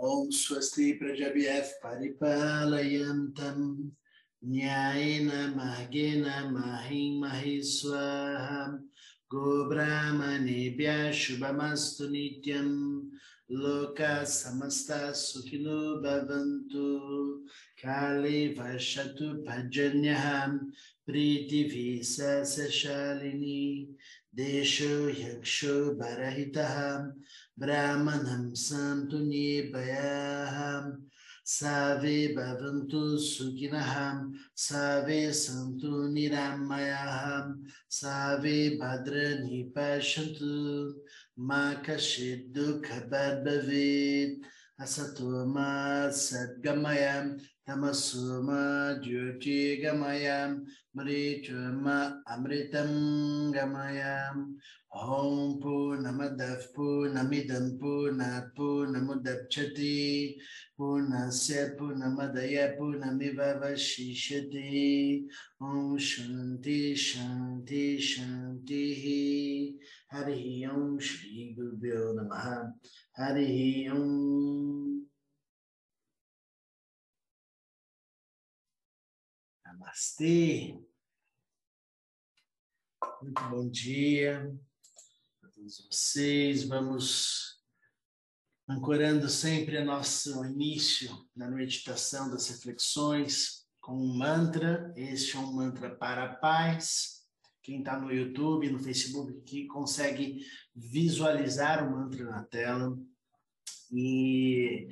Om Swasti Prajabhyaf Paripalayantam Nyayena Mahgena Mahim Mahiswaham Gobramane Shubhamastu Nityam Loka Samasta Sukhino Bhavantu Kali Vashatu Pajanyaham Priti Visa Sashalini देशो यक्षो बरहितः, ब्राह्मणं सन्तु निर्भयाः। सर्वे भवन्तु सुखिनः सर्वे सन्तु निरामयाः। सर्वे भद्राणि पश्यन्तु मा कश्चित् भवेत् असतो मा सद्गमय तमसो मा ज्योतिर्गमय मृत्युर्मा अमृतं गमय ॐ पूर्णमदः पूर्णमिदं पूर्णात् पूर्णमुदच्छति पूर्णस्य पूर्णमदय पूर्णमिवशिष्यते ॐ शान्ति शान्ति शान्तिः हरिः ॐ श्रीगुरुभ्यो नमः हरिः ॐ Namastê. Muito bom dia a todos vocês. Vamos ancorando sempre o nosso início na meditação das reflexões com um mantra. Este é um mantra para a paz. Quem está no YouTube, no Facebook, que consegue visualizar o mantra na tela. E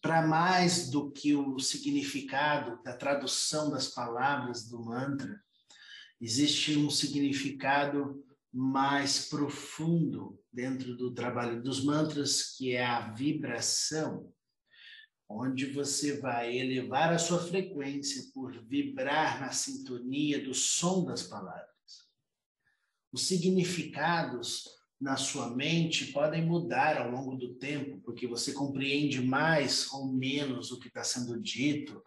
para mais do que o significado da tradução das palavras do mantra, existe um significado mais profundo dentro do trabalho dos mantras, que é a vibração, onde você vai elevar a sua frequência por vibrar na sintonia do som das palavras. Os significados na sua mente podem mudar ao longo do tempo, porque você compreende mais ou menos o que está sendo dito.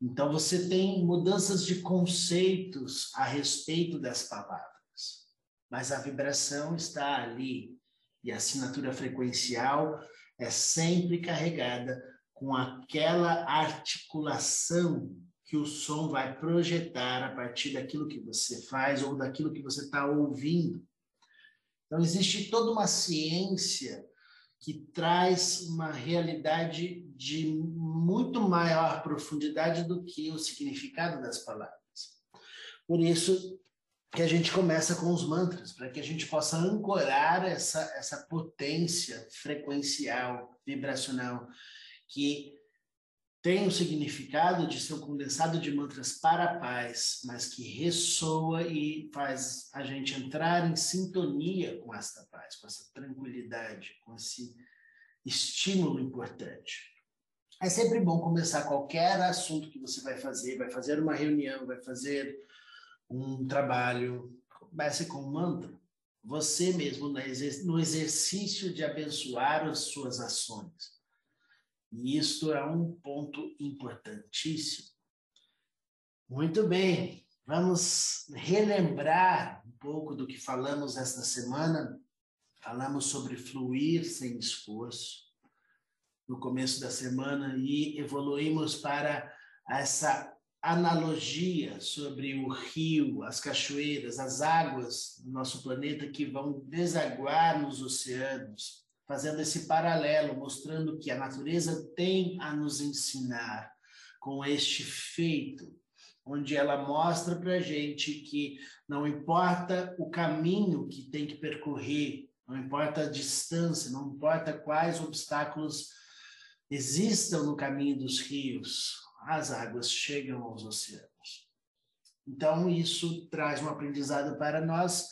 Então, você tem mudanças de conceitos a respeito das palavras. Mas a vibração está ali e a assinatura frequencial é sempre carregada com aquela articulação que o som vai projetar a partir daquilo que você faz ou daquilo que você está ouvindo. Então, existe toda uma ciência que traz uma realidade de muito maior profundidade do que o significado das palavras. Por isso que a gente começa com os mantras, para que a gente possa ancorar essa, essa potência frequencial, vibracional, que tem o significado de ser um condensado de mantras para a paz, mas que ressoa e faz a gente entrar em sintonia com esta paz, com essa tranquilidade, com esse estímulo importante. É sempre bom começar qualquer assunto que você vai fazer, vai fazer uma reunião, vai fazer um trabalho, comece com um mantra. Você mesmo no exercício de abençoar as suas ações e isto é um ponto importantíssimo. Muito bem, vamos relembrar um pouco do que falamos esta semana. Falamos sobre fluir sem esforço no começo da semana e evoluímos para essa analogia sobre o rio, as cachoeiras, as águas do nosso planeta que vão desaguar nos oceanos fazendo esse paralelo, mostrando que a natureza tem a nos ensinar com este feito, onde ela mostra para a gente que não importa o caminho que tem que percorrer, não importa a distância, não importa quais obstáculos existam no caminho dos rios, as águas chegam aos oceanos. Então, isso traz um aprendizado para nós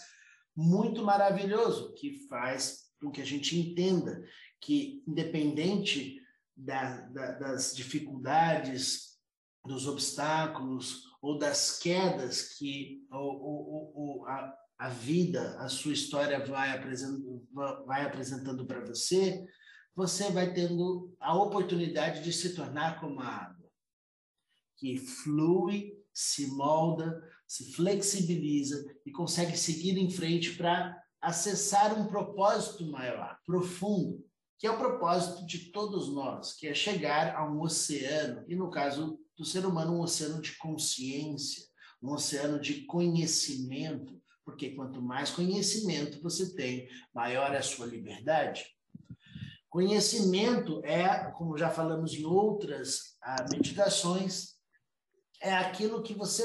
muito maravilhoso, que faz com que a gente entenda que, independente da, da, das dificuldades, dos obstáculos ou das quedas que a, a vida, a sua história vai apresentando, vai apresentando para você, você vai tendo a oportunidade de se tornar como a água, que flui, se molda, se flexibiliza e consegue seguir em frente para acessar um propósito maior, profundo, que é o propósito de todos nós, que é chegar a um oceano, e no caso do ser humano, um oceano de consciência, um oceano de conhecimento, porque quanto mais conhecimento você tem, maior é a sua liberdade. Conhecimento é, como já falamos em outras ah, meditações, é aquilo que você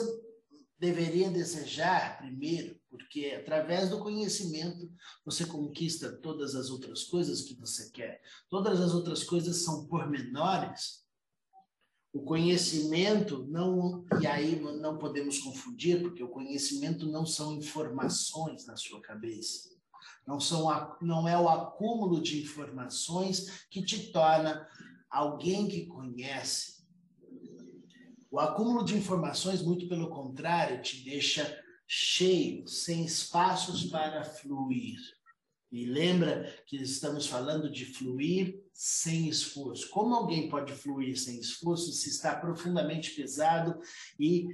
deveria desejar primeiro, porque através do conhecimento você conquista todas as outras coisas que você quer. Todas as outras coisas são pormenores. O conhecimento não e aí não podemos confundir, porque o conhecimento não são informações na sua cabeça. Não são não é o acúmulo de informações que te torna alguém que conhece, o acúmulo de informações, muito pelo contrário, te deixa cheio, sem espaços para fluir. E lembra que estamos falando de fluir sem esforço. Como alguém pode fluir sem esforço se está profundamente pesado e,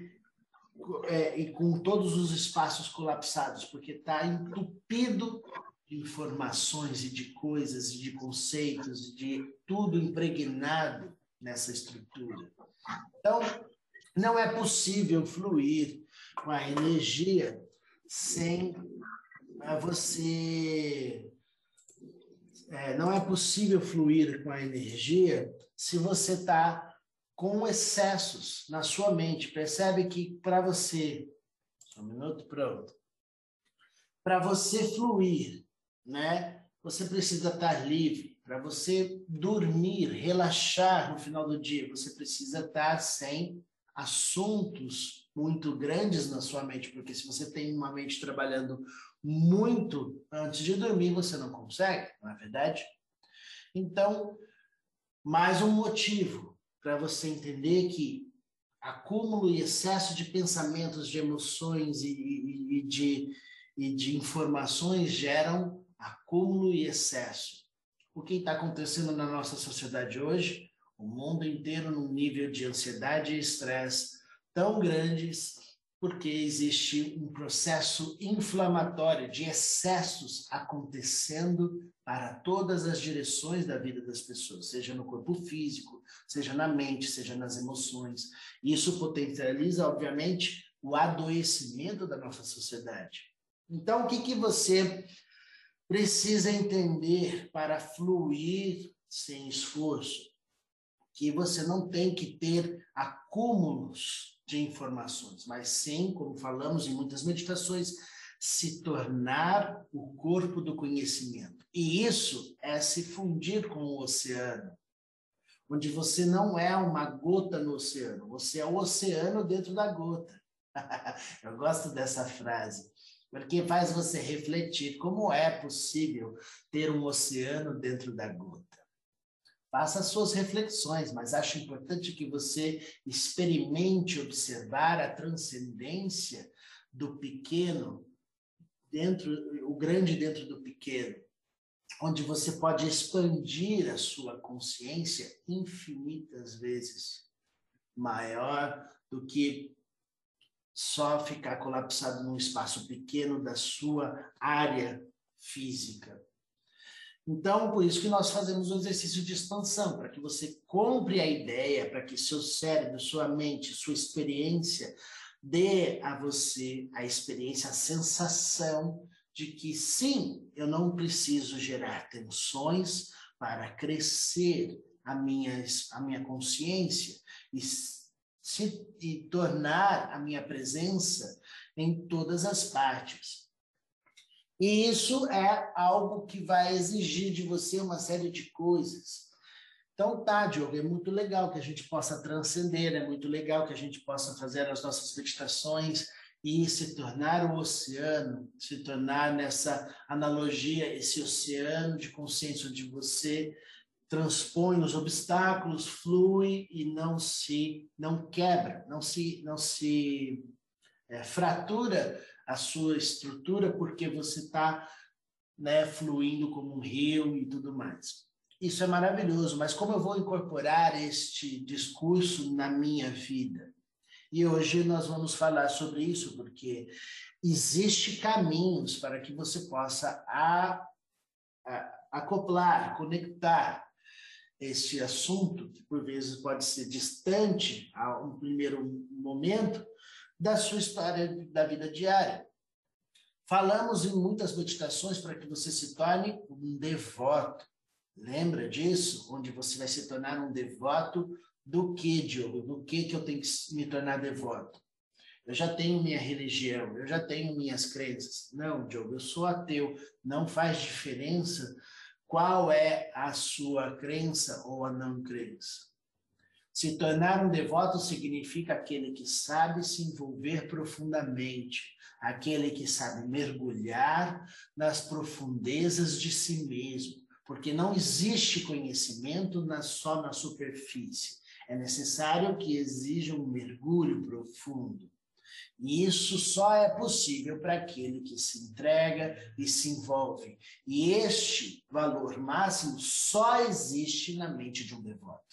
é, e com todos os espaços colapsados? Porque está entupido de informações e de coisas, e de conceitos, de tudo impregnado nessa estrutura. Então, não é possível fluir com a energia sem você. É, não é possível fluir com a energia se você está com excessos na sua mente. Percebe que para você. Um minuto, pronto. Para você fluir, né? Você precisa estar livre. Para você dormir, relaxar no final do dia, você precisa estar sem assuntos muito grandes na sua mente, porque se você tem uma mente trabalhando muito antes de dormir, você não consegue, não é verdade? Então, mais um motivo para você entender que acúmulo e excesso de pensamentos, de emoções e, e, e, de, e de informações geram acúmulo e excesso. O que está acontecendo na nossa sociedade hoje? o mundo inteiro num nível de ansiedade e estresse tão grandes porque existe um processo inflamatório de excessos acontecendo para todas as direções da vida das pessoas, seja no corpo físico, seja na mente, seja nas emoções. Isso potencializa, obviamente, o adoecimento da nossa sociedade. Então, o que, que você precisa entender para fluir sem esforço? que você não tem que ter acúmulos de informações, mas sim, como falamos em muitas meditações, se tornar o corpo do conhecimento. E isso é se fundir com o oceano, onde você não é uma gota no oceano, você é o oceano dentro da gota. Eu gosto dessa frase, porque faz você refletir como é possível ter um oceano dentro da gota. Faça suas reflexões, mas acho importante que você experimente observar a transcendência do pequeno dentro, o grande dentro do pequeno, onde você pode expandir a sua consciência infinitas vezes maior do que só ficar colapsado num espaço pequeno da sua área física. Então, por isso que nós fazemos um exercício de expansão, para que você compre a ideia, para que seu cérebro, sua mente, sua experiência dê a você a experiência, a sensação de que sim, eu não preciso gerar tensões para crescer a minha, a minha consciência e se e tornar a minha presença em todas as partes. E isso é algo que vai exigir de você uma série de coisas. Então, tá, Diogo, é muito legal que a gente possa transcender, é muito legal que a gente possa fazer as nossas meditações e se tornar o oceano, se tornar nessa analogia, esse oceano de consciência onde você transpõe os obstáculos, flui e não se não quebra, não se não se é, fratura a sua estrutura porque você está né, fluindo como um rio e tudo mais. Isso é maravilhoso, mas como eu vou incorporar este discurso na minha vida? E hoje nós vamos falar sobre isso, porque existe caminhos para que você possa a, a, acoplar, conectar este assunto, que por vezes pode ser distante a um primeiro momento, da sua história da vida diária. Falamos em muitas meditações para que você se torne um devoto. Lembra disso? Onde você vai se tornar um devoto do que, Diogo? Do que que eu tenho que me tornar devoto? Eu já tenho minha religião, eu já tenho minhas crenças. Não, Diogo, eu sou ateu. Não faz diferença qual é a sua crença ou a não crença. Se tornar um devoto significa aquele que sabe se envolver profundamente, aquele que sabe mergulhar nas profundezas de si mesmo, porque não existe conhecimento na, só na superfície. É necessário que exija um mergulho profundo. E isso só é possível para aquele que se entrega e se envolve. E este valor máximo só existe na mente de um devoto.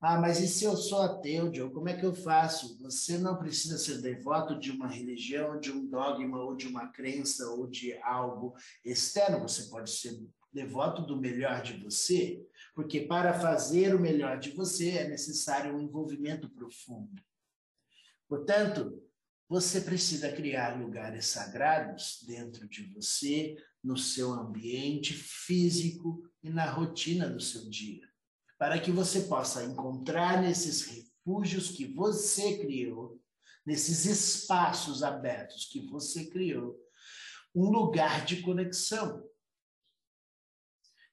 Ah, mas e se eu sou ateu, Joe? Como é que eu faço? Você não precisa ser devoto de uma religião, de um dogma, ou de uma crença, ou de algo externo. Você pode ser devoto do melhor de você, porque para fazer o melhor de você é necessário um envolvimento profundo. Portanto, você precisa criar lugares sagrados dentro de você, no seu ambiente físico e na rotina do seu dia, para que você possa encontrar nesses refúgios que você criou, nesses espaços abertos que você criou, um lugar de conexão,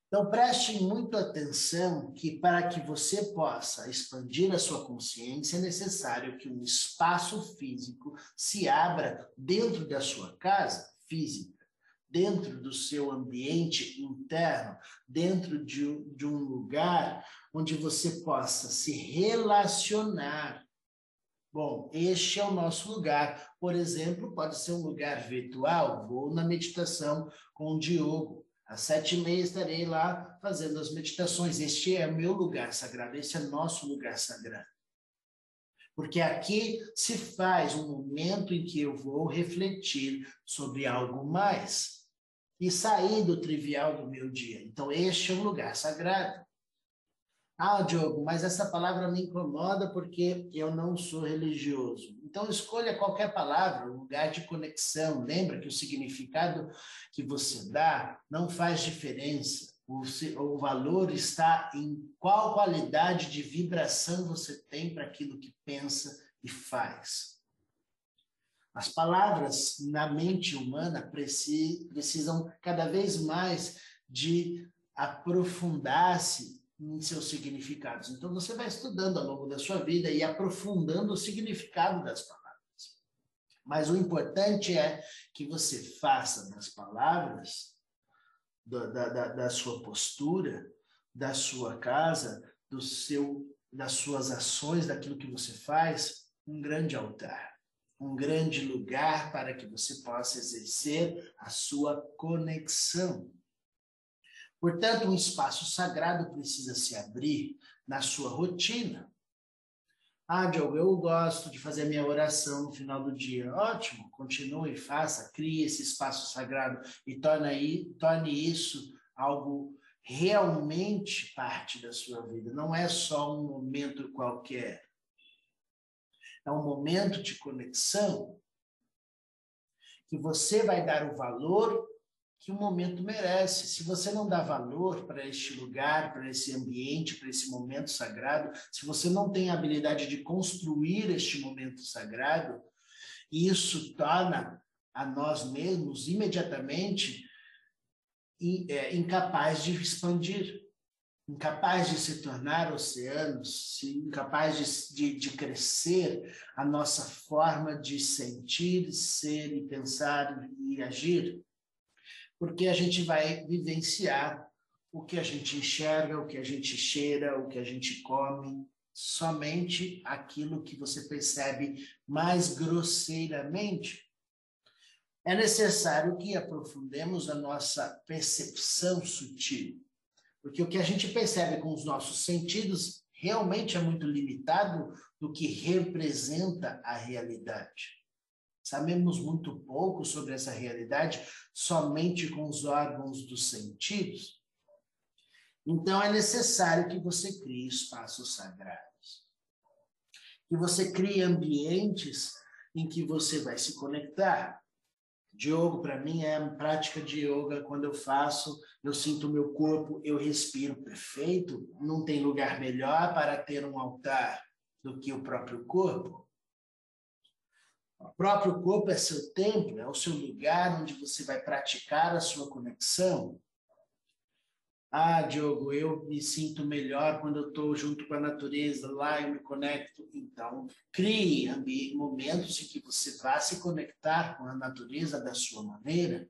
então, preste muito atenção que para que você possa expandir a sua consciência, é necessário que um espaço físico se abra dentro da sua casa física, dentro do seu ambiente interno, dentro de, de um lugar onde você possa se relacionar. Bom, este é o nosso lugar. Por exemplo, pode ser um lugar virtual. Vou na meditação com o Diogo às sete e meia estarei lá fazendo as meditações. Este é o meu lugar sagrado, este é nosso lugar sagrado. Porque aqui se faz um momento em que eu vou refletir sobre algo mais e sair do trivial do meu dia. Então, este é um lugar sagrado. Ah, Diogo, mas essa palavra me incomoda porque eu não sou religioso. Então, escolha qualquer palavra, lugar de conexão. Lembra que o significado que você dá não faz diferença. O valor está em qual qualidade de vibração você tem para aquilo que pensa e faz. As palavras na mente humana precisam cada vez mais de aprofundar-se em seus significados. Então, você vai estudando ao longo da sua vida e aprofundando o significado das palavras. Mas o importante é que você faça das palavras, da, da, da sua postura, da sua casa, do seu, das suas ações, daquilo que você faz, um grande altar, um grande lugar para que você possa exercer a sua conexão Portanto, um espaço sagrado precisa se abrir na sua rotina. Ah, Diogo, eu gosto de fazer a minha oração no final do dia. Ótimo, continue, faça, crie esse espaço sagrado e torne, torne isso algo realmente parte da sua vida. Não é só um momento qualquer. É um momento de conexão que você vai dar o valor que o momento merece. Se você não dá valor para este lugar, para esse ambiente, para esse momento sagrado, se você não tem a habilidade de construir este momento sagrado, isso torna a nós mesmos imediatamente é, incapaz de expandir, incapaz de se tornar oceanos, incapaz de, de, de crescer a nossa forma de sentir, ser e pensar e agir porque a gente vai vivenciar o que a gente enxerga, o que a gente cheira, o que a gente come, somente aquilo que você percebe mais grosseiramente. É necessário que aprofundemos a nossa percepção sutil, porque o que a gente percebe com os nossos sentidos realmente é muito limitado do que representa a realidade. Sabemos muito pouco sobre essa realidade somente com os órgãos dos sentidos. Então é necessário que você crie espaços sagrados. Que você crie ambientes em que você vai se conectar. Diogo, para mim, é a prática de yoga. Quando eu faço, eu sinto o meu corpo, eu respiro perfeito. Não tem lugar melhor para ter um altar do que o próprio corpo. O próprio corpo é seu templo, é o seu lugar onde você vai praticar a sua conexão. Ah, Diogo, eu me sinto melhor quando eu estou junto com a natureza, lá eu me conecto. Então, crie momentos em que você vá se conectar com a natureza da sua maneira,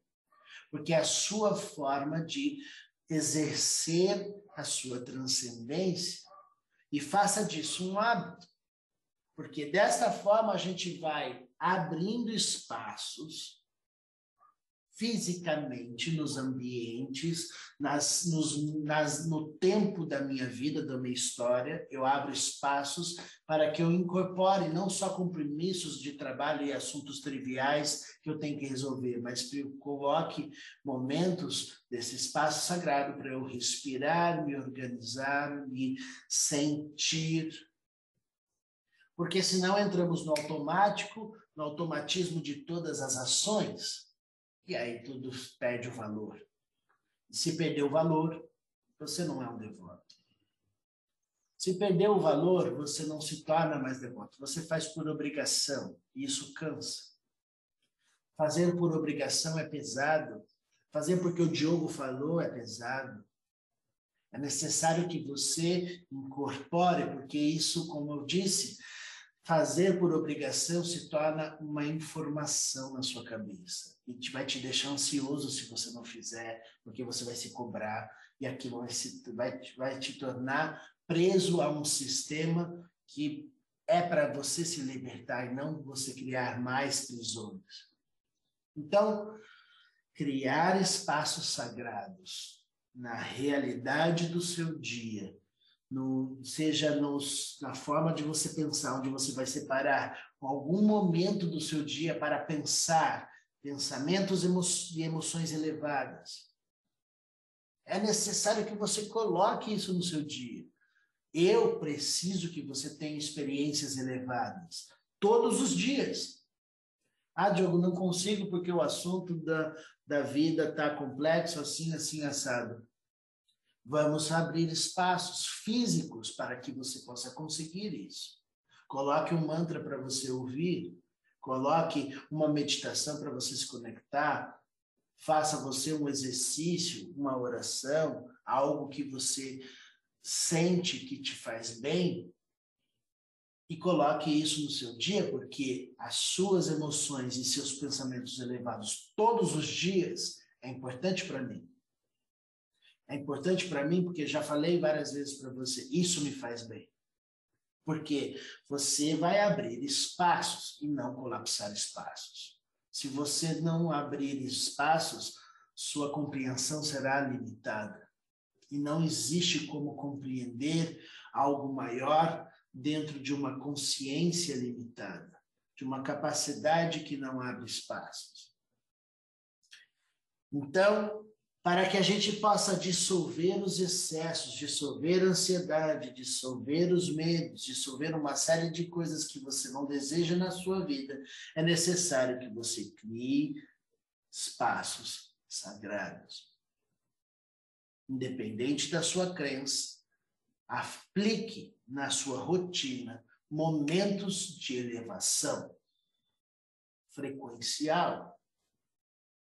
porque é a sua forma de exercer a sua transcendência. E faça disso um hábito, porque desta forma a gente vai abrindo espaços fisicamente nos ambientes, nas, nos, nas, no tempo da minha vida, da minha história, eu abro espaços para que eu incorpore não só compromissos de trabalho e assuntos triviais que eu tenho que resolver, mas que eu coloque momentos desse espaço sagrado para eu respirar, me organizar, me sentir. Porque senão entramos no automático, no automatismo de todas as ações, e aí tudo perde o valor. Se perder o valor, você não é um devoto. Se perder o valor, você não se torna mais devoto. Você faz por obrigação, e isso cansa. Fazer por obrigação é pesado. Fazer porque o Diogo falou é pesado. É necessário que você incorpore, porque isso, como eu disse, fazer por obrigação se torna uma informação na sua cabeça e te, vai te deixar ansioso se você não fizer, porque você vai se cobrar e aquilo vai, se, vai, vai te tornar preso a um sistema que é para você se libertar e não você criar mais prisões. Então, criar espaços sagrados na realidade do seu dia no, seja nos, na forma de você pensar, onde você vai separar algum momento do seu dia para pensar pensamentos e emoções elevadas. É necessário que você coloque isso no seu dia. Eu preciso que você tenha experiências elevadas todos os dias. Ah, Diogo, não consigo porque o assunto da, da vida está complexo, assim, assim, assado. Vamos abrir espaços físicos para que você possa conseguir isso. Coloque um mantra para você ouvir, coloque uma meditação para você se conectar, faça você um exercício, uma oração, algo que você sente que te faz bem e coloque isso no seu dia, porque as suas emoções e seus pensamentos elevados todos os dias é importante para mim. É importante para mim porque já falei várias vezes para você, isso me faz bem. Porque você vai abrir espaços e não colapsar espaços. Se você não abrir espaços, sua compreensão será limitada. E não existe como compreender algo maior dentro de uma consciência limitada, de uma capacidade que não abre espaços. Então, para que a gente possa dissolver os excessos, dissolver a ansiedade, dissolver os medos, dissolver uma série de coisas que você não deseja na sua vida, é necessário que você crie espaços sagrados. Independente da sua crença, aplique na sua rotina momentos de elevação frequencial,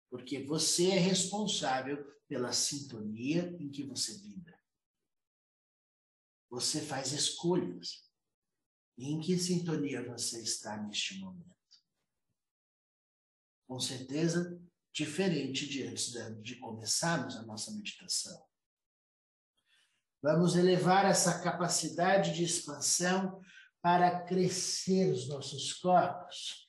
porque você é responsável pela sintonia em que você vibra. Você faz escolhas. em que sintonia você está neste momento? Com certeza, diferente de antes de começarmos a nossa meditação. Vamos elevar essa capacidade de expansão para crescer os nossos corpos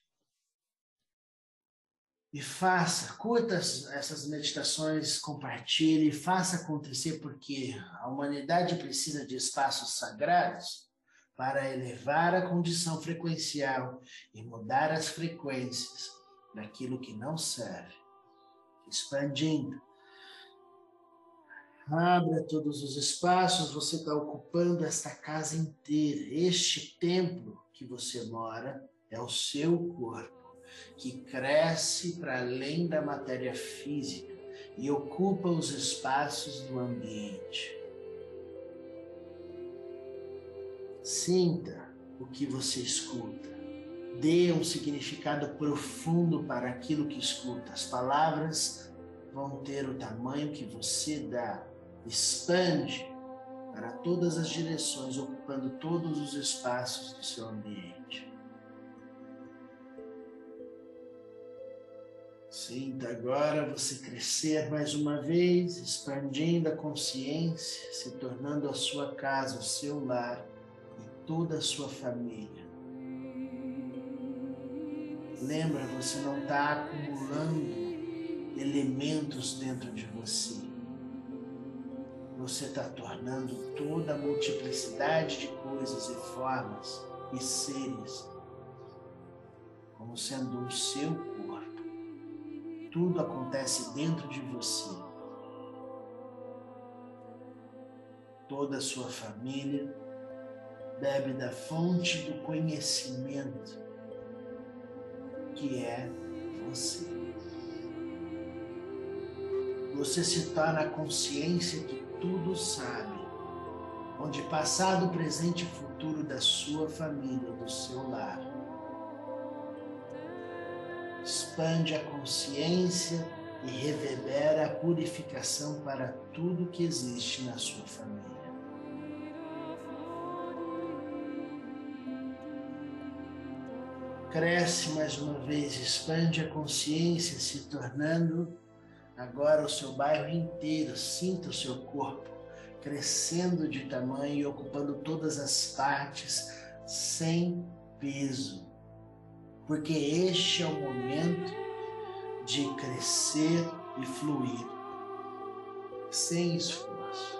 e faça, curta essas meditações, compartilhe, faça acontecer, porque a humanidade precisa de espaços sagrados para elevar a condição frequencial e mudar as frequências daquilo que não serve, expandindo. Abra todos os espaços, você está ocupando esta casa inteira. Este templo que você mora é o seu corpo, que cresce para além da matéria física e ocupa os espaços do ambiente. Sinta o que você escuta. Dê um significado profundo para aquilo que escuta. As palavras vão ter o tamanho que você dá. Expande para todas as direções, ocupando todos os espaços do seu ambiente. Sinta agora você crescer mais uma vez, expandindo a consciência, se tornando a sua casa, o seu lar toda a sua família. Lembra, você não está acumulando elementos dentro de você. Você está tornando toda a multiplicidade de coisas e formas e seres como sendo o seu. Tudo acontece dentro de você. Toda a sua família bebe da fonte do conhecimento que é você. Você se torna a consciência que tudo sabe, onde passado, presente e futuro da sua família, do seu lar. Expande a consciência e reverbera a purificação para tudo que existe na sua família. cresce mais uma vez, expande a consciência, se tornando agora o seu bairro inteiro. Sinta o seu corpo crescendo de tamanho e ocupando todas as partes sem peso. Porque este é o momento de crescer e fluir sem esforço.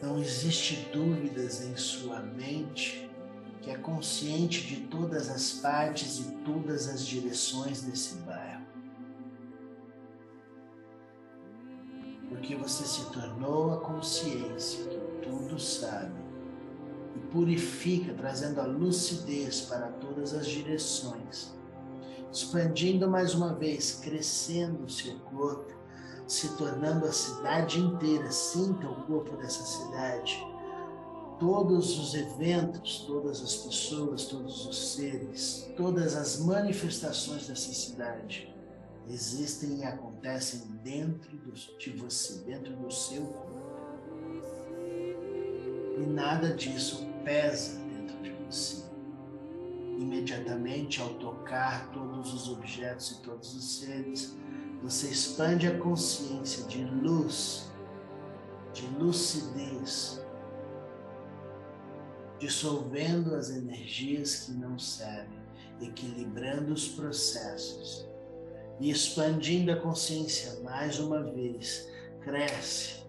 Não existe dúvidas em sua mente que é consciente de todas as partes e todas as direções desse bairro. Porque você se tornou a consciência que tudo sabe purifica, trazendo a lucidez para todas as direções, expandindo mais uma vez, crescendo o seu corpo se tornando a cidade inteira. Sinta o corpo dessa cidade. Todos os eventos, todas as pessoas, todos os seres, todas as manifestações dessa cidade existem e acontecem dentro de você, dentro do seu corpo. E nada disso pesa dentro de você. Imediatamente, ao tocar todos os objetos e todos os seres, você expande a consciência de luz, de lucidez, dissolvendo as energias que não servem, equilibrando os processos e expandindo a consciência mais uma vez. Cresce,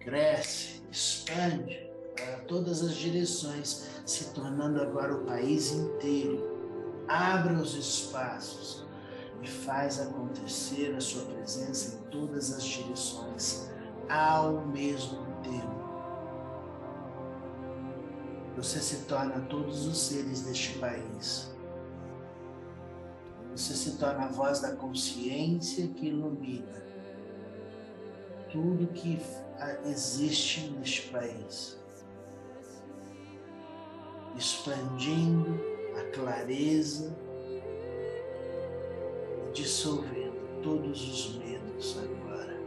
cresce, expande para todas as direções, se tornando agora o país inteiro. Abra os espaços e faz acontecer a sua presença em todas as direções ao mesmo tempo. Você se torna todos os seres deste país. Você se torna a voz da consciência que ilumina tudo que existe neste país, expandindo a clareza dissolvendo todos os medos agora.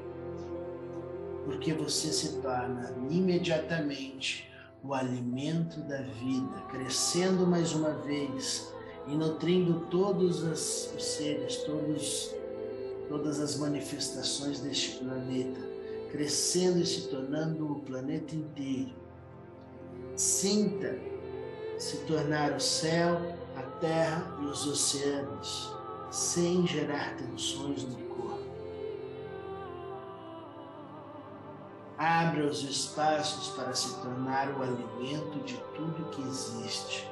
Porque você se torna imediatamente o alimento da vida, crescendo mais uma vez e nutrindo todos os seres, todos, todas as manifestações deste planeta, crescendo e se tornando o planeta inteiro. Sinta se tornar o céu, a terra e os oceanos sem gerar tensões no corpo. Abra os espaços para se tornar o alimento de tudo que existe.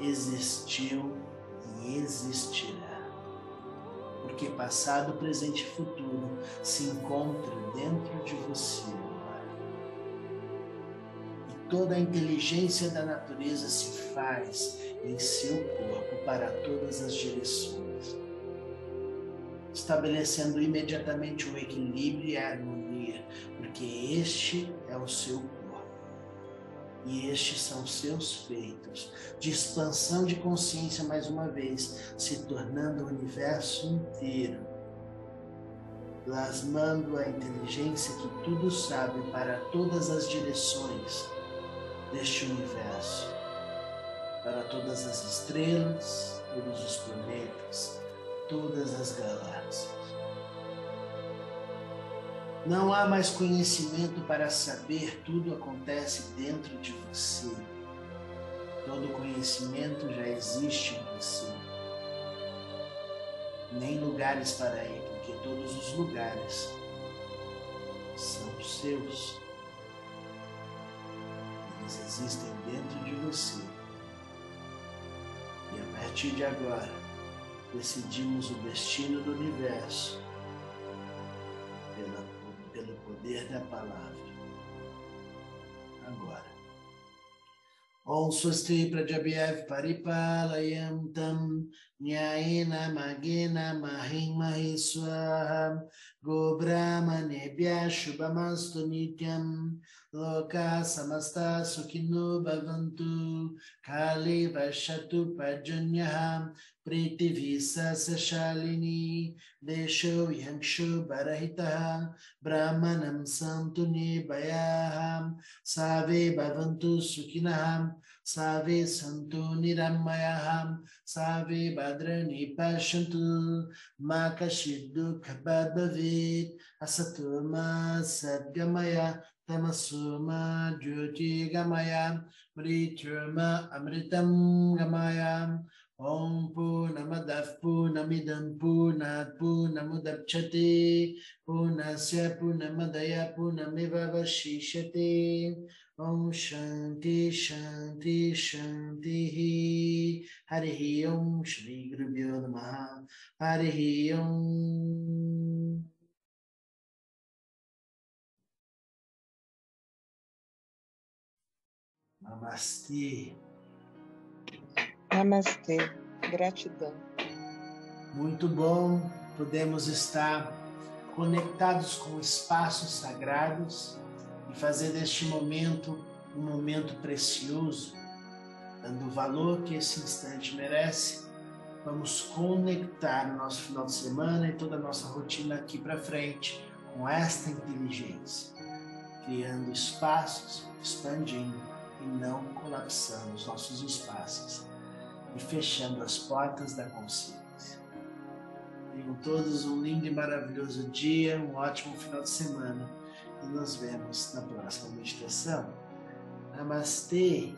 existiu e existirá. Porque passado, presente e futuro se encontram dentro de você toda a inteligência da natureza se faz em seu corpo para todas as direções, estabelecendo imediatamente o equilíbrio e a harmonia, porque este é o seu corpo e estes são seus feitos, de expansão de consciência mais uma vez, se tornando o universo inteiro, plasmando a inteligência que tudo sabe para todas as direções deste universo, para todas as estrelas, todos os planetas, todas as galáxias. Não há mais conhecimento para saber, tudo acontece dentro de você. Todo conhecimento já existe em você. Nem lugares para ir, porque todos os lugares são seus. Eles existem dentro de você. E a partir de agora, decidimos o destino do universo poder da palavra. Agora. Om Swasti Prajabhyav Paripalayam Tam Nyayena Magena Mahim Mahiswaham Go Brahmanebhya Shubhamastu Nityam Loka Samasta Sukhino Bhavantu Kali Vashatu Pajanyaham Prithivisa Sashalini Desho Yangshu Barahitaha Brahmanam Santu Nibayaham Save Bhavantu Sukhinaham Save Santu Niramayaham Save Badrani Pashantu Makashiddu Kabad Bhavit Sadgamaya Tamasuma Jyoti Gamaya Mrityurma Amritam Gamaya Om Purnamadav Purnamidam Purnat Purnamudapchati Purnasya Purnamadaya Purnamiva Vashishati Om Shanti Shanti Shanti Hari Om Shri Guru Namaha Hari Om Namastê. Namastê, gratidão. Muito bom, podemos estar conectados com espaços sagrados e fazer deste momento um momento precioso, dando o valor que esse instante merece. Vamos conectar o nosso final de semana e toda a nossa rotina aqui para frente com esta inteligência, criando espaços, expandindo e não colapsando os nossos espaços e fechando as portas da consciência. Tenham todos um lindo e maravilhoso dia, um ótimo final de semana e nos vemos na próxima meditação. Namastê!